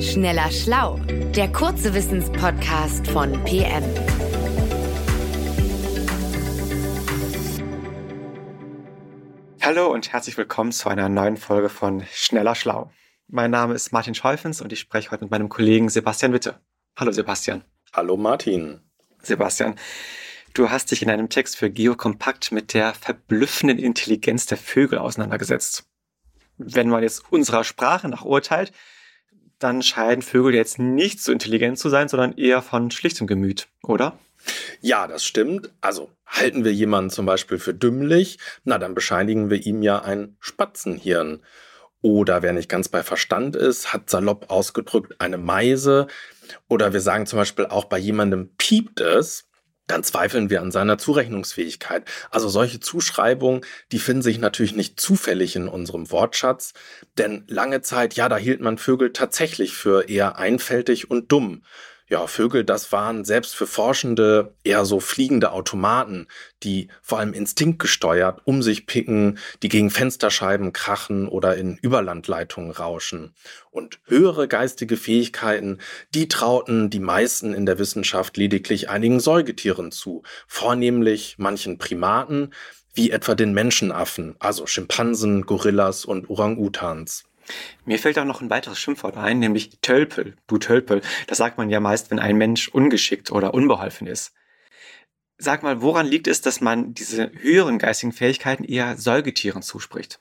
Schneller Schlau, der kurze Wissenspodcast von PM. Hallo und herzlich willkommen zu einer neuen Folge von Schneller Schlau. Mein Name ist Martin Scheufens und ich spreche heute mit meinem Kollegen Sebastian Witte. Hallo Sebastian. Hallo Martin. Sebastian, du hast dich in einem Text für Geokompakt mit der verblüffenden Intelligenz der Vögel auseinandergesetzt. Wenn man jetzt unserer Sprache nach urteilt, dann scheinen Vögel jetzt nicht so intelligent zu sein, sondern eher von schlichtem Gemüt, oder? Ja, das stimmt. Also halten wir jemanden zum Beispiel für dümmlich, na dann bescheinigen wir ihm ja ein Spatzenhirn. Oder wer nicht ganz bei Verstand ist, hat salopp ausgedrückt eine Meise. Oder wir sagen zum Beispiel auch bei jemandem piept es, dann zweifeln wir an seiner Zurechnungsfähigkeit. Also solche Zuschreibungen, die finden sich natürlich nicht zufällig in unserem Wortschatz, denn lange Zeit, ja, da hielt man Vögel tatsächlich für eher einfältig und dumm ja, Vögel, das waren selbst für Forschende eher so fliegende Automaten, die vor allem instinktgesteuert um sich picken, die gegen Fensterscheiben krachen oder in Überlandleitungen rauschen. Und höhere geistige Fähigkeiten, die trauten die meisten in der Wissenschaft lediglich einigen Säugetieren zu, vornehmlich manchen Primaten, wie etwa den Menschenaffen, also Schimpansen, Gorillas und Orang-Utans. Mir fällt auch noch ein weiteres Schimpfwort ein, nämlich Tölpel, du Tölpel. Das sagt man ja meist, wenn ein Mensch ungeschickt oder unbeholfen ist. Sag mal, woran liegt es, dass man diese höheren geistigen Fähigkeiten eher Säugetieren zuspricht?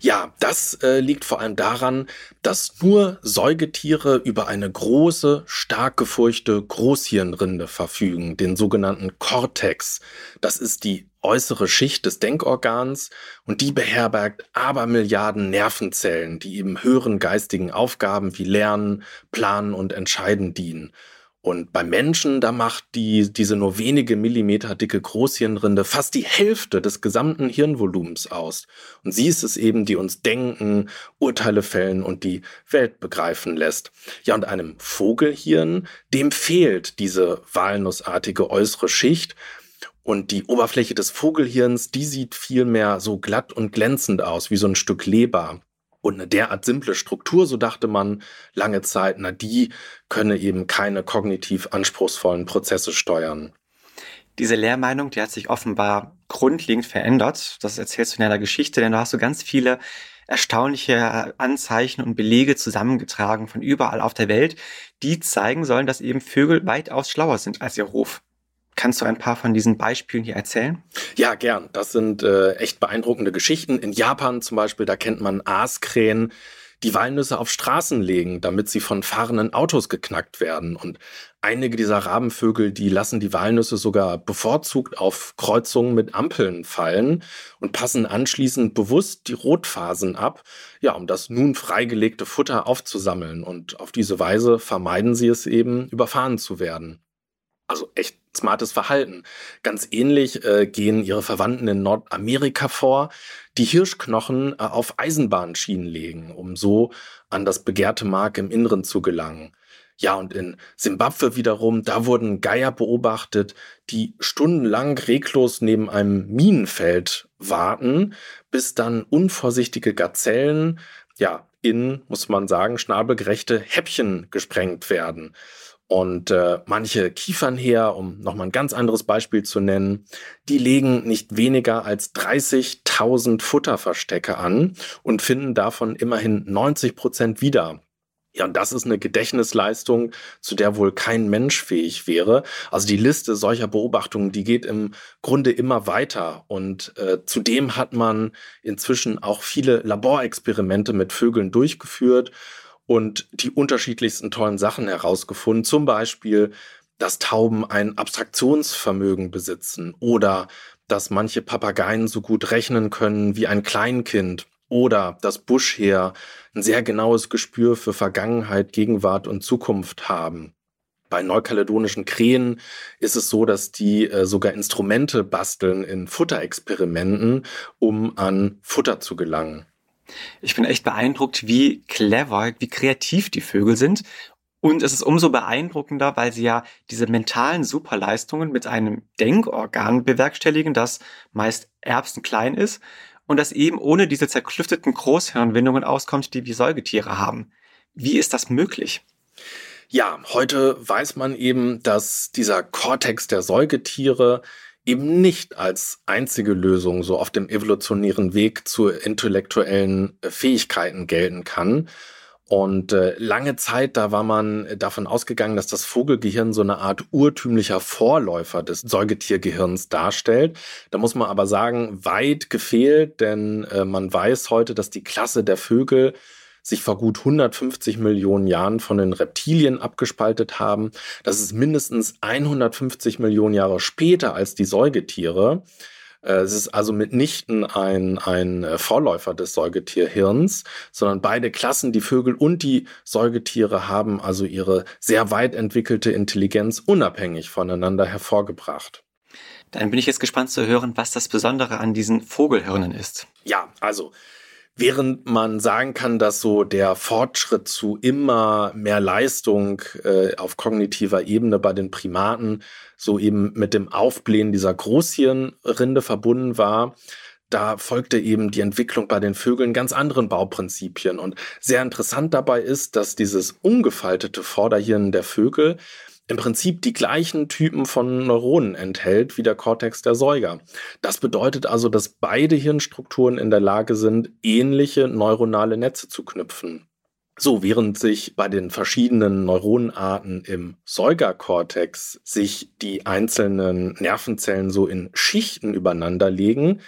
Ja, das äh, liegt vor allem daran, dass nur Säugetiere über eine große, stark gefurchte Großhirnrinde verfügen, den sogenannten Cortex. Das ist die äußere Schicht des Denkorgans und die beherbergt Abermilliarden Nervenzellen, die eben höheren geistigen Aufgaben wie Lernen, Planen und Entscheiden dienen. Und beim Menschen, da macht die, diese nur wenige Millimeter dicke Großhirnrinde fast die Hälfte des gesamten Hirnvolumens aus. Und sie ist es eben, die uns denken, Urteile fällen und die Welt begreifen lässt. Ja, und einem Vogelhirn, dem fehlt diese walnussartige äußere Schicht. Und die Oberfläche des Vogelhirns, die sieht vielmehr so glatt und glänzend aus, wie so ein Stück Leber. Und eine derart simple Struktur, so dachte man lange Zeit, na die könne eben keine kognitiv anspruchsvollen Prozesse steuern. Diese Lehrmeinung, die hat sich offenbar grundlegend verändert. Das erzählst du in deiner Geschichte, denn du hast so ganz viele erstaunliche Anzeichen und Belege zusammengetragen von überall auf der Welt, die zeigen sollen, dass eben Vögel weitaus schlauer sind als ihr Ruf. Kannst du ein paar von diesen Beispielen hier erzählen? Ja, gern. Das sind äh, echt beeindruckende Geschichten. In Japan zum Beispiel, da kennt man Aaskrähen, die Walnüsse auf Straßen legen, damit sie von fahrenden Autos geknackt werden. Und einige dieser Rabenvögel, die lassen die Walnüsse sogar bevorzugt auf Kreuzungen mit Ampeln fallen und passen anschließend bewusst die Rotphasen ab, ja, um das nun freigelegte Futter aufzusammeln. Und auf diese Weise vermeiden sie es eben, überfahren zu werden. Also echt smartes Verhalten. Ganz ähnlich äh, gehen ihre Verwandten in Nordamerika vor, die Hirschknochen äh, auf Eisenbahnschienen legen, um so an das begehrte Mark im Inneren zu gelangen. Ja, und in Simbabwe wiederum, da wurden Geier beobachtet, die stundenlang reglos neben einem Minenfeld warten, bis dann unvorsichtige Gazellen, ja, in, muss man sagen, schnabelgerechte Häppchen gesprengt werden. Und äh, manche Kiefernheer, um nochmal ein ganz anderes Beispiel zu nennen, die legen nicht weniger als 30.000 Futterverstecke an und finden davon immerhin 90 Prozent wieder. Ja, und das ist eine Gedächtnisleistung, zu der wohl kein Mensch fähig wäre. Also die Liste solcher Beobachtungen, die geht im Grunde immer weiter. Und äh, zudem hat man inzwischen auch viele Laborexperimente mit Vögeln durchgeführt und die unterschiedlichsten tollen Sachen herausgefunden. Zum Beispiel, dass Tauben ein Abstraktionsvermögen besitzen oder dass manche Papageien so gut rechnen können wie ein Kleinkind oder dass Buschheer ein sehr genaues Gespür für Vergangenheit, Gegenwart und Zukunft haben. Bei neukaledonischen Krähen ist es so, dass die äh, sogar Instrumente basteln in Futterexperimenten, um an Futter zu gelangen. Ich bin echt beeindruckt, wie clever, wie kreativ die Vögel sind. Und es ist umso beeindruckender, weil sie ja diese mentalen Superleistungen mit einem Denkorgan bewerkstelligen, das meist erbsenklein ist und das eben ohne diese zerklüfteten Großhirnwindungen auskommt, die wir Säugetiere haben. Wie ist das möglich? Ja, heute weiß man eben, dass dieser Kortex der Säugetiere eben nicht als einzige Lösung so auf dem evolutionären Weg zu intellektuellen äh, Fähigkeiten gelten kann. Und äh, lange Zeit, da war man davon ausgegangen, dass das Vogelgehirn so eine Art urtümlicher Vorläufer des Säugetiergehirns darstellt. Da muss man aber sagen, weit gefehlt, denn äh, man weiß heute, dass die Klasse der Vögel sich vor gut 150 Millionen Jahren von den Reptilien abgespaltet haben. Das ist mindestens 150 Millionen Jahre später als die Säugetiere. Äh, es ist also mitnichten ein, ein äh, Vorläufer des Säugetierhirns, sondern beide Klassen, die Vögel und die Säugetiere, haben also ihre sehr weit entwickelte Intelligenz unabhängig voneinander hervorgebracht. Dann bin ich jetzt gespannt zu hören, was das Besondere an diesen Vogelhirnen ist. Ja, also Während man sagen kann, dass so der Fortschritt zu immer mehr Leistung äh, auf kognitiver Ebene bei den Primaten so eben mit dem Aufblähen dieser Großhirnrinde verbunden war, da folgte eben die Entwicklung bei den Vögeln ganz anderen Bauprinzipien. Und sehr interessant dabei ist, dass dieses ungefaltete Vorderhirn der Vögel im Prinzip die gleichen Typen von Neuronen enthält wie der Kortex der Säuger. Das bedeutet also, dass beide Hirnstrukturen in der Lage sind, ähnliche neuronale Netze zu knüpfen. So, während sich bei den verschiedenen Neuronenarten im Säugerkortex sich die einzelnen Nervenzellen so in Schichten übereinander legen,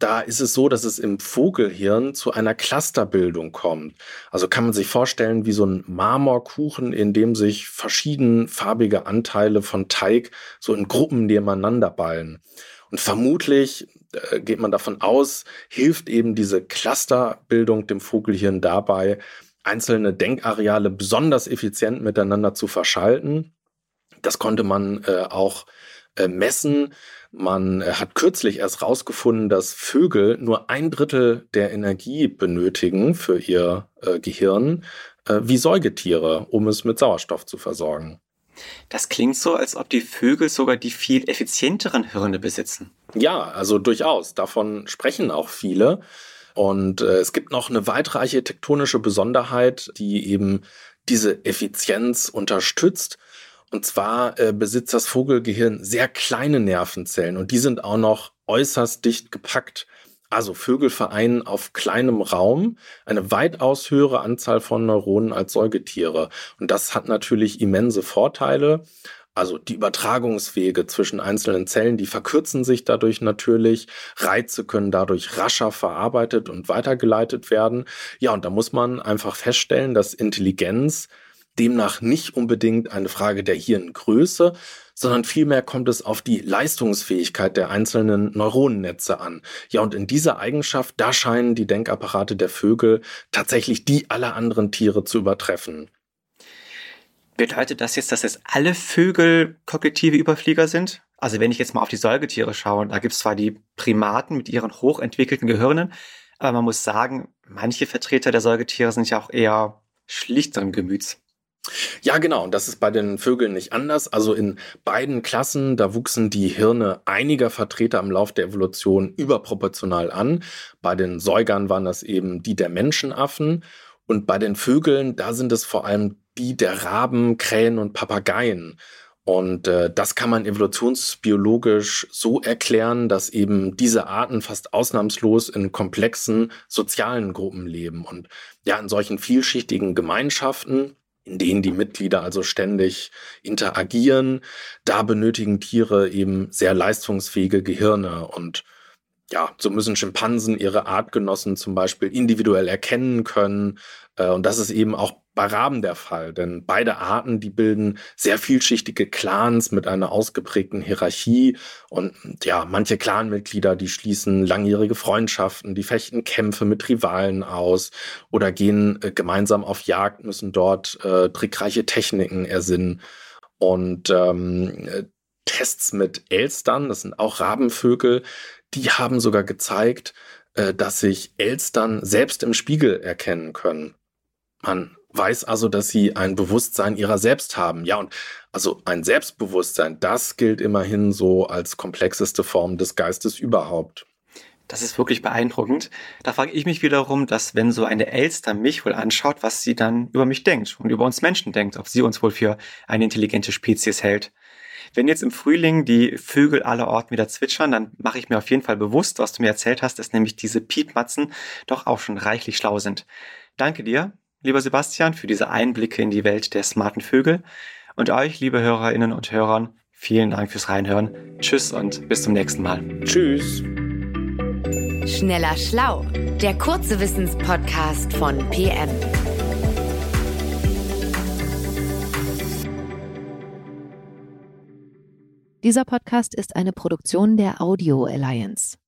da ist es so, dass es im Vogelhirn zu einer Clusterbildung kommt. Also kann man sich vorstellen wie so ein Marmorkuchen, in dem sich verschiedenfarbige Anteile von Teig so in Gruppen nebeneinander ballen. Und vermutlich äh, geht man davon aus, hilft eben diese Clusterbildung dem Vogelhirn dabei, einzelne Denkareale besonders effizient miteinander zu verschalten. Das konnte man äh, auch messen man äh, hat kürzlich erst rausgefunden, dass Vögel nur ein Drittel der Energie benötigen für ihr äh, Gehirn äh, wie Säugetiere, um es mit Sauerstoff zu versorgen. Das klingt so, als ob die Vögel sogar die viel effizienteren Hirne besitzen. Ja, also durchaus. Davon sprechen auch viele. Und äh, es gibt noch eine weitere architektonische Besonderheit, die eben diese Effizienz unterstützt. Und zwar äh, besitzt das Vogelgehirn sehr kleine Nervenzellen und die sind auch noch äußerst dicht gepackt. Also Vögel vereinen auf kleinem Raum eine weitaus höhere Anzahl von Neuronen als Säugetiere. Und das hat natürlich immense Vorteile. Also die Übertragungswege zwischen einzelnen Zellen, die verkürzen sich dadurch natürlich. Reize können dadurch rascher verarbeitet und weitergeleitet werden. Ja, und da muss man einfach feststellen, dass Intelligenz demnach nicht unbedingt eine Frage der Hirngröße, sondern vielmehr kommt es auf die Leistungsfähigkeit der einzelnen Neuronennetze an. Ja, und in dieser Eigenschaft, da scheinen die Denkapparate der Vögel tatsächlich die aller anderen Tiere zu übertreffen. Bedeutet das jetzt, dass jetzt alle Vögel kognitive Überflieger sind? Also wenn ich jetzt mal auf die Säugetiere schaue, da gibt es zwar die Primaten mit ihren hochentwickelten Gehirnen, aber man muss sagen, manche Vertreter der Säugetiere sind ja auch eher schlichteren Gemüts. Ja, genau. Und das ist bei den Vögeln nicht anders. Also in beiden Klassen, da wuchsen die Hirne einiger Vertreter im Lauf der Evolution überproportional an. Bei den Säugern waren das eben die der Menschenaffen. Und bei den Vögeln, da sind es vor allem die der Raben, Krähen und Papageien. Und äh, das kann man evolutionsbiologisch so erklären, dass eben diese Arten fast ausnahmslos in komplexen sozialen Gruppen leben. Und ja, in solchen vielschichtigen Gemeinschaften, in denen die Mitglieder also ständig interagieren. Da benötigen Tiere eben sehr leistungsfähige Gehirne und ja, so müssen Schimpansen ihre Artgenossen zum Beispiel individuell erkennen können. Äh, und das ist eben auch bei Raben der Fall, denn beide Arten, die bilden sehr vielschichtige Clans mit einer ausgeprägten Hierarchie und ja, manche Clanmitglieder, die schließen langjährige Freundschaften, die fechten Kämpfe mit Rivalen aus oder gehen äh, gemeinsam auf Jagd, müssen dort äh, trickreiche Techniken ersinnen und ähm, äh, Tests mit Elstern, das sind auch Rabenvögel, die haben sogar gezeigt, äh, dass sich Elstern selbst im Spiegel erkennen können. Man weiß also, dass sie ein Bewusstsein ihrer selbst haben. Ja, und also ein Selbstbewusstsein, das gilt immerhin so als komplexeste Form des Geistes überhaupt. Das ist wirklich beeindruckend. Da frage ich mich wiederum, dass wenn so eine Elster mich wohl anschaut, was sie dann über mich denkt und über uns Menschen denkt, ob sie uns wohl für eine intelligente Spezies hält. Wenn jetzt im Frühling die Vögel aller Orten wieder zwitschern, dann mache ich mir auf jeden Fall bewusst, was du mir erzählt hast, dass nämlich diese Piepmatzen doch auch schon reichlich schlau sind. Danke dir, lieber Sebastian, für diese Einblicke in die Welt der smarten Vögel. Und euch, liebe Hörerinnen und Hörern, vielen Dank fürs Reinhören. Tschüss und bis zum nächsten Mal. Tschüss. Schneller Schlau, der kurze Wissenspodcast von PM. Dieser Podcast ist eine Produktion der Audio Alliance.